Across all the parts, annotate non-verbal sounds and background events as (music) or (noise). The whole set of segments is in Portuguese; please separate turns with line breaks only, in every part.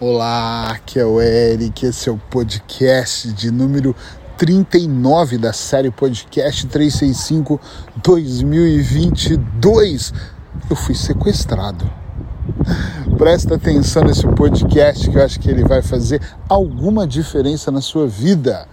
Olá, aqui é o Eric, esse é o podcast de número 39 da série Podcast 365 2022. Eu fui sequestrado. Presta atenção nesse podcast que eu acho que ele vai fazer alguma diferença na sua vida.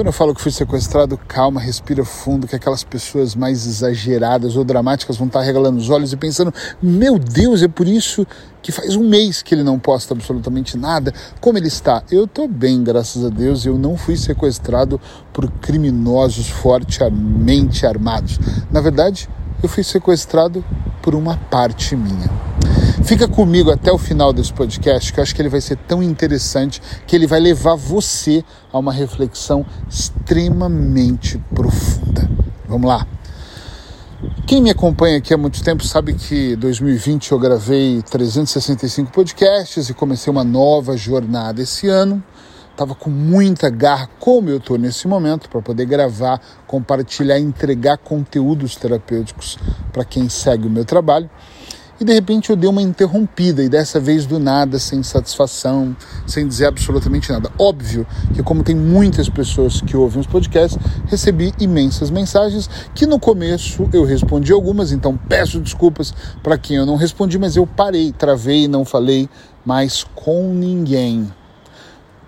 Quando eu falo que fui sequestrado, calma, respira fundo, que aquelas pessoas mais exageradas ou dramáticas vão estar regalando os olhos e pensando: meu Deus, é por isso que faz um mês que ele não posta absolutamente nada. Como ele está? Eu estou bem, graças a Deus. Eu não fui sequestrado por criminosos fortemente armados. Na verdade, eu fui sequestrado por uma parte minha. Fica comigo até o final desse podcast, que eu acho que ele vai ser tão interessante que ele vai levar você a uma reflexão extremamente profunda. Vamos lá. Quem me acompanha aqui há muito tempo sabe que 2020 eu gravei 365 podcasts e comecei uma nova jornada esse ano. Estava com muita garra, como eu estou nesse momento, para poder gravar, compartilhar, entregar conteúdos terapêuticos para quem segue o meu trabalho e de repente eu dei uma interrompida e dessa vez do nada, sem satisfação, sem dizer absolutamente nada. Óbvio que, como tem muitas pessoas que ouvem os podcasts, recebi imensas mensagens que no começo eu respondi algumas, então peço desculpas para quem eu não respondi, mas eu parei, travei, não falei mais com ninguém.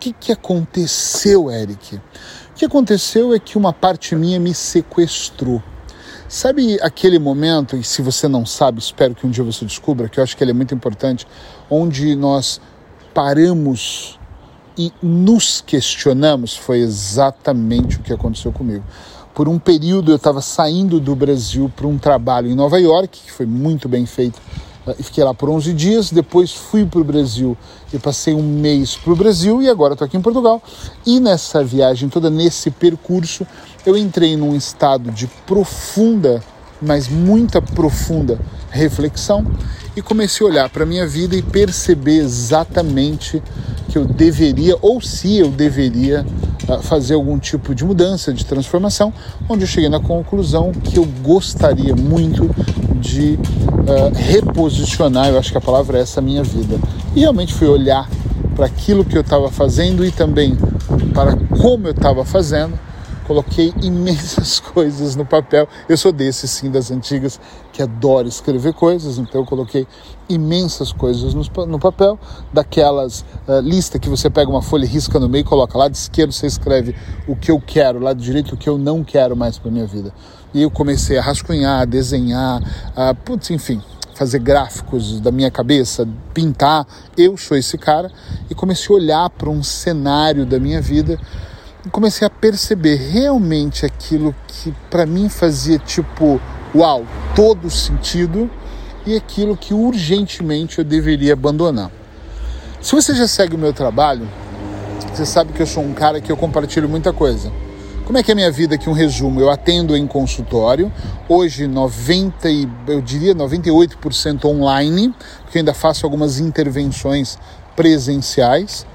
Que, que aconteceu, Eric? O que aconteceu é que uma parte minha me sequestrou. Sabe aquele momento, e se você não sabe, espero que um dia você descubra, que eu acho que ele é muito importante, onde nós paramos e nos questionamos? Foi exatamente o que aconteceu comigo. Por um período eu estava saindo do Brasil para um trabalho em Nova York, que foi muito bem feito fiquei lá por 11 dias. Depois fui para o Brasil e passei um mês para o Brasil e agora estou aqui em Portugal. E nessa viagem toda, nesse percurso, eu entrei num estado de profunda, mas muita profunda reflexão e comecei a olhar para a minha vida e perceber exatamente que eu deveria, ou se eu deveria, ah, fazer algum tipo de mudança, de transformação, onde eu cheguei na conclusão que eu gostaria muito de uh, reposicionar, eu acho que a palavra é essa, a minha vida. E realmente fui olhar para aquilo que eu estava fazendo e também para como eu estava fazendo coloquei imensas (laughs) coisas no papel. Eu sou desse, sim, das antigas, que adoro escrever coisas, então eu coloquei imensas coisas no, no papel, daquelas uh, lista que você pega uma folha e risca no meio e coloca lá de esquerdo você escreve o que eu quero, lá de direito o que eu não quero mais para minha vida. E eu comecei a rascunhar, a desenhar, a, putz, enfim, fazer gráficos da minha cabeça, pintar. Eu sou esse cara e comecei a olhar para um cenário da minha vida e comecei a perceber realmente aquilo que para mim fazia tipo, uau, todo sentido e aquilo que urgentemente eu deveria abandonar. Se você já segue o meu trabalho, você sabe que eu sou um cara que eu compartilho muita coisa. Como é que é a minha vida aqui? Um resumo. Eu atendo em consultório, hoje 90, eu diria 98% online, porque ainda faço algumas intervenções presenciais.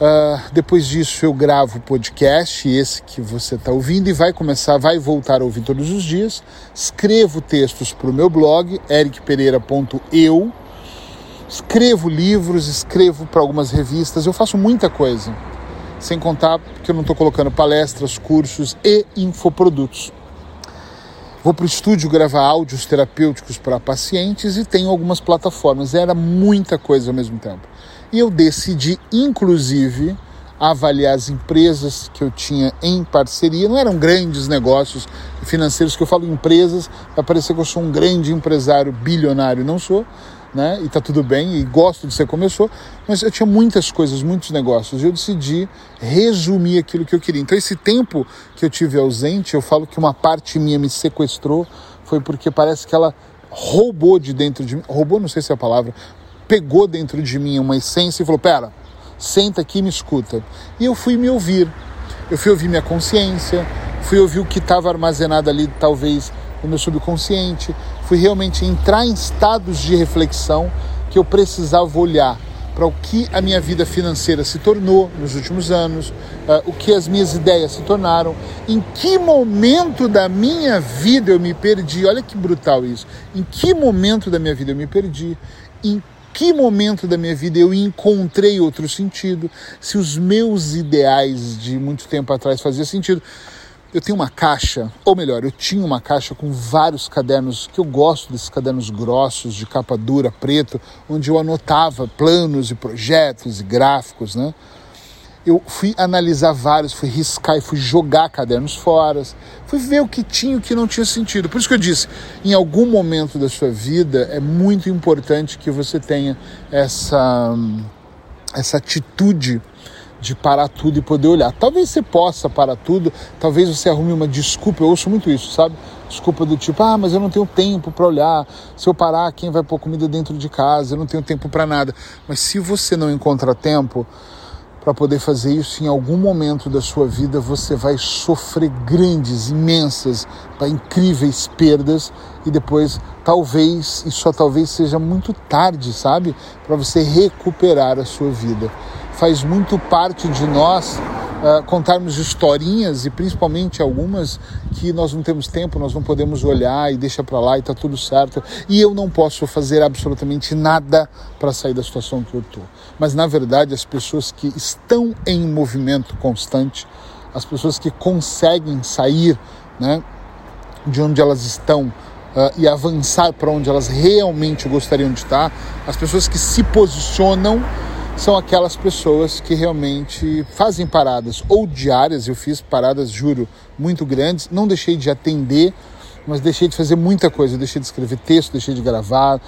Uh, depois disso eu gravo podcast, esse que você está ouvindo, e vai começar, vai voltar a ouvir todos os dias. Escrevo textos para o meu blog, ericpereira.eu. Escrevo livros, escrevo para algumas revistas, eu faço muita coisa. Sem contar que eu não estou colocando palestras, cursos e infoprodutos. Vou para o estúdio gravar áudios terapêuticos para pacientes e tenho algumas plataformas. Era muita coisa ao mesmo tempo. E eu decidi, inclusive, avaliar as empresas que eu tinha em parceria. Não eram grandes negócios financeiros, que eu falo empresas, vai parecer que eu sou um grande empresário bilionário. Não sou, né? E tá tudo bem, e gosto de ser sou, mas eu tinha muitas coisas, muitos negócios. E eu decidi resumir aquilo que eu queria. Então, esse tempo que eu tive ausente, eu falo que uma parte minha me sequestrou, foi porque parece que ela roubou de dentro de mim, roubou, não sei se é a palavra, pegou dentro de mim uma essência e falou: Pera, senta aqui e me escuta. E eu fui me ouvir. Eu fui ouvir minha consciência, fui ouvir o que estava armazenado ali, talvez no meu subconsciente. Fui realmente entrar em estados de reflexão que eu precisava olhar para o que a minha vida financeira se tornou nos últimos anos, uh, o que as minhas ideias se tornaram, em que momento da minha vida eu me perdi. Olha que brutal isso. Em que momento da minha vida eu me perdi? Em que momento da minha vida eu encontrei outro sentido, se os meus ideais de muito tempo atrás faziam sentido. Eu tenho uma caixa, ou melhor, eu tinha uma caixa com vários cadernos, que eu gosto desses cadernos grossos, de capa dura, preto, onde eu anotava planos e projetos e gráficos, né? Eu fui analisar vários, fui riscar e fui jogar cadernos fora, fui ver o que tinha e o que não tinha sentido. Por isso que eu disse, em algum momento da sua vida é muito importante que você tenha essa, essa atitude de parar tudo e poder olhar. Talvez você possa parar tudo, talvez você arrume uma desculpa, eu ouço muito isso, sabe? Desculpa do tipo, ah, mas eu não tenho tempo para olhar. Se eu parar, quem vai pôr comida dentro de casa? Eu não tenho tempo para nada. Mas se você não encontra tempo para poder fazer isso, em algum momento da sua vida você vai sofrer grandes, imensas, incríveis perdas e depois talvez, e só talvez seja muito tarde, sabe? Para você recuperar a sua vida faz muito parte de nós contarmos historinhas e principalmente algumas que nós não temos tempo, nós não podemos olhar e deixa para lá e tá tudo certo. E eu não posso fazer absolutamente nada para sair da situação que eu tô. Mas na verdade, as pessoas que estão em movimento constante, as pessoas que conseguem sair, né, de onde elas estão Uh, e avançar para onde elas realmente gostariam de estar, as pessoas que se posicionam são aquelas pessoas que realmente fazem paradas ou diárias. Eu fiz paradas, juro, muito grandes. Não deixei de atender, mas deixei de fazer muita coisa. deixei de escrever texto, deixei de gravar,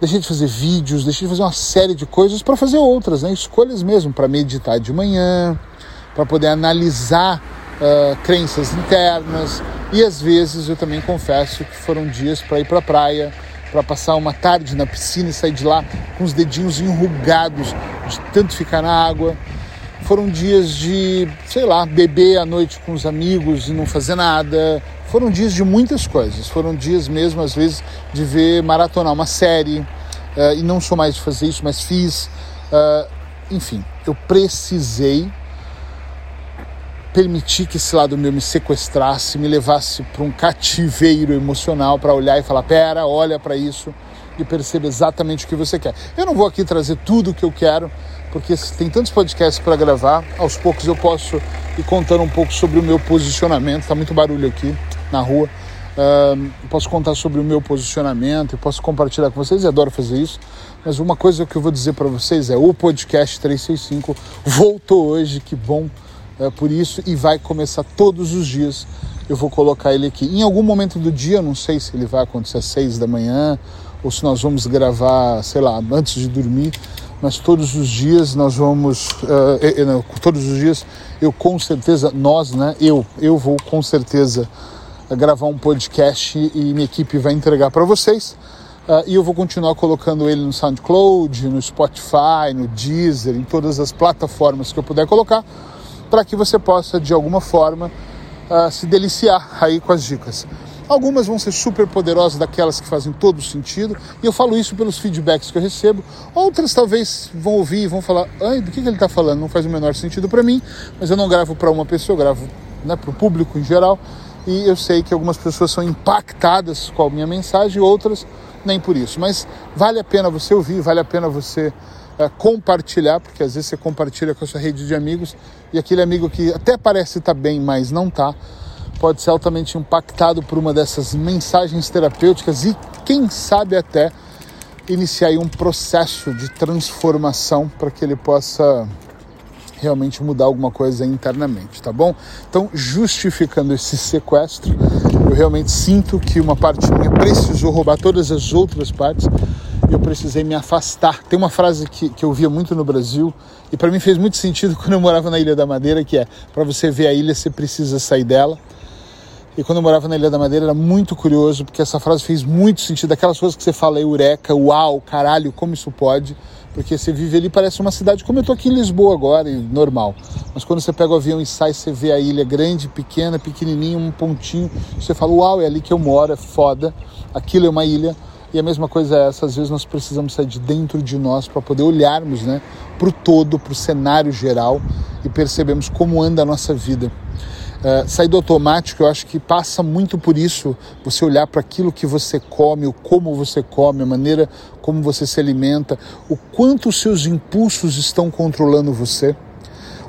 deixei de fazer vídeos, deixei de fazer uma série de coisas para fazer outras, né? escolhas mesmo, para meditar de manhã, para poder analisar uh, crenças internas. E às vezes eu também confesso que foram dias para ir para a praia para passar uma tarde na piscina e sair de lá com os dedinhos enrugados de tanto ficar na água. Foram dias de, sei lá, beber à noite com os amigos e não fazer nada. Foram dias de muitas coisas. Foram dias mesmo, às vezes, de ver maratonar uma série. Uh, e não sou mais de fazer isso, mas fiz. Uh, enfim, eu precisei permitir que esse lado meu me sequestrasse, me levasse para um cativeiro emocional para olhar e falar: pera, olha para isso e perceba exatamente o que você quer. Eu não vou aqui trazer tudo o que eu quero, porque tem tantos podcasts para gravar, aos poucos eu posso ir contando um pouco sobre o meu posicionamento. Está muito barulho aqui na rua. Uh, posso contar sobre o meu posicionamento, e posso compartilhar com vocês, eu adoro fazer isso. Mas uma coisa que eu vou dizer para vocês é: o podcast 365 voltou hoje, que bom é, por isso e vai começar todos os dias. Eu vou colocar ele aqui. Em algum momento do dia, não sei se ele vai acontecer às seis da manhã ou se nós vamos gravar, sei lá, antes de dormir. Mas todos os dias nós vamos, uh, eu, eu, todos os dias eu com certeza, nós, né? Eu, eu vou com certeza gravar um podcast e minha equipe vai entregar para vocês. Uh, e eu vou continuar colocando ele no SoundCloud, no Spotify, no Deezer, em todas as plataformas que eu puder colocar para que você possa, de alguma forma, uh, se deliciar aí com as dicas. Algumas vão ser super poderosas, daquelas que fazem todo sentido, e eu falo isso pelos feedbacks que eu recebo. Outras talvez vão ouvir e vão falar: Ai, do que, que ele está falando? Não faz o menor sentido para mim, mas eu não gravo para uma pessoa, eu gravo né, para o público em geral. E eu sei que algumas pessoas são impactadas com a minha mensagem, outras nem por isso. Mas vale a pena você ouvir, vale a pena você é, compartilhar, porque às vezes você compartilha com a sua rede de amigos e aquele amigo que até parece estar bem, mas não está, pode ser altamente impactado por uma dessas mensagens terapêuticas e, quem sabe, até iniciar um processo de transformação para que ele possa realmente mudar alguma coisa internamente, tá bom? Então, justificando esse sequestro, eu realmente sinto que uma parte minha precisou roubar todas as outras partes eu precisei me afastar. Tem uma frase que, que eu via muito no Brasil e para mim fez muito sentido (laughs) quando eu morava na Ilha da Madeira, que é para você ver a ilha você precisa sair dela. E quando eu morava na Ilha da Madeira era muito curioso, porque essa frase fez muito sentido. Aquelas coisas que você fala, eureka, uau, caralho, como isso pode? Porque você vive ali, parece uma cidade como eu tô aqui em Lisboa agora, e normal. Mas quando você pega o avião e sai, você vê a ilha grande, pequena, pequenininha, um pontinho. Você fala, uau, é ali que eu moro, é foda. Aquilo é uma ilha e a mesma coisa é essa, às vezes nós precisamos sair de dentro de nós para poder olharmos né, para o todo, para o cenário geral e percebemos como anda a nossa vida. Uh, sair do automático, eu acho que passa muito por isso, você olhar para aquilo que você come, o como você come, a maneira como você se alimenta, o quanto os seus impulsos estão controlando você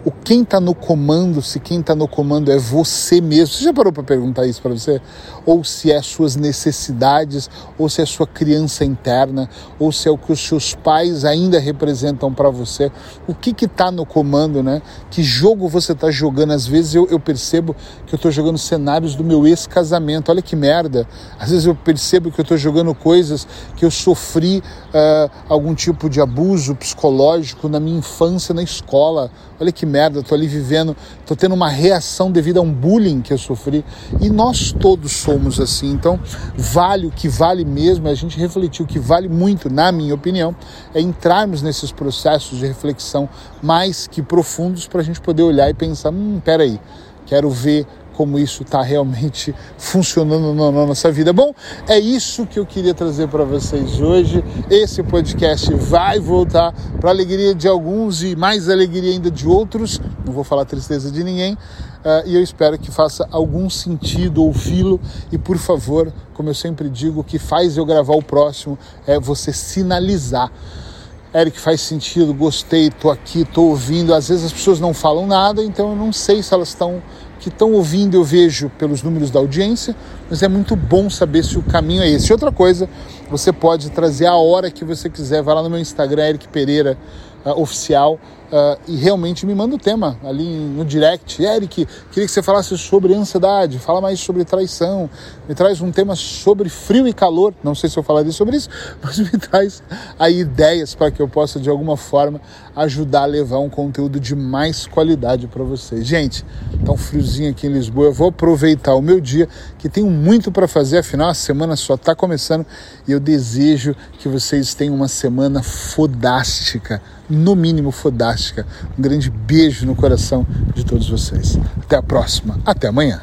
o quem está no comando, se quem está no comando é você mesmo. Você já parou para perguntar isso para você? Ou se é suas necessidades, ou se é sua criança interna, ou se é o que os seus pais ainda representam para você. O que está no comando, né? Que jogo você está jogando? Às vezes eu, eu percebo que eu estou jogando cenários do meu ex-casamento. Olha que merda. Às vezes eu percebo que eu estou jogando coisas que eu sofri uh, algum tipo de abuso psicológico na minha infância na escola. Olha que merda, tô ali vivendo, tô tendo uma reação devido a um bullying que eu sofri. E nós todos somos assim. Então, vale o que vale mesmo, a gente refletir o que vale muito, na minha opinião, é entrarmos nesses processos de reflexão mais que profundos para a gente poder olhar e pensar: hum, peraí, quero ver como isso está realmente (laughs) funcionando na nossa vida. Bom, é isso que eu queria trazer para vocês hoje. Esse podcast vai voltar para alegria de alguns e mais alegria ainda de outros. Não vou falar tristeza de ninguém. Uh, e eu espero que faça algum sentido ouvi-lo. E por favor, como eu sempre digo, o que faz eu gravar o próximo é você sinalizar. Eric, faz sentido, gostei, tô aqui, tô ouvindo. Às vezes as pessoas não falam nada, então eu não sei se elas estão que estão ouvindo, eu vejo pelos números da audiência, mas é muito bom saber se o caminho é esse. Outra coisa, você pode trazer a hora que você quiser, vai lá no meu Instagram, Eric Pereira uh, Oficial, Uh, e realmente me manda o tema ali no direct. Eric, queria que você falasse sobre ansiedade, fala mais sobre traição, me traz um tema sobre frio e calor. Não sei se eu falaria sobre isso, (laughs) mas me traz aí ideias para que eu possa de alguma forma ajudar a levar um conteúdo de mais qualidade para vocês. Gente, tá um friozinho aqui em Lisboa. Eu vou aproveitar o meu dia, que tenho muito para fazer, afinal a semana só está começando e eu desejo que vocês tenham uma semana fodástica, no mínimo fodástica. Um grande beijo no coração de todos vocês. Até a próxima. Até amanhã.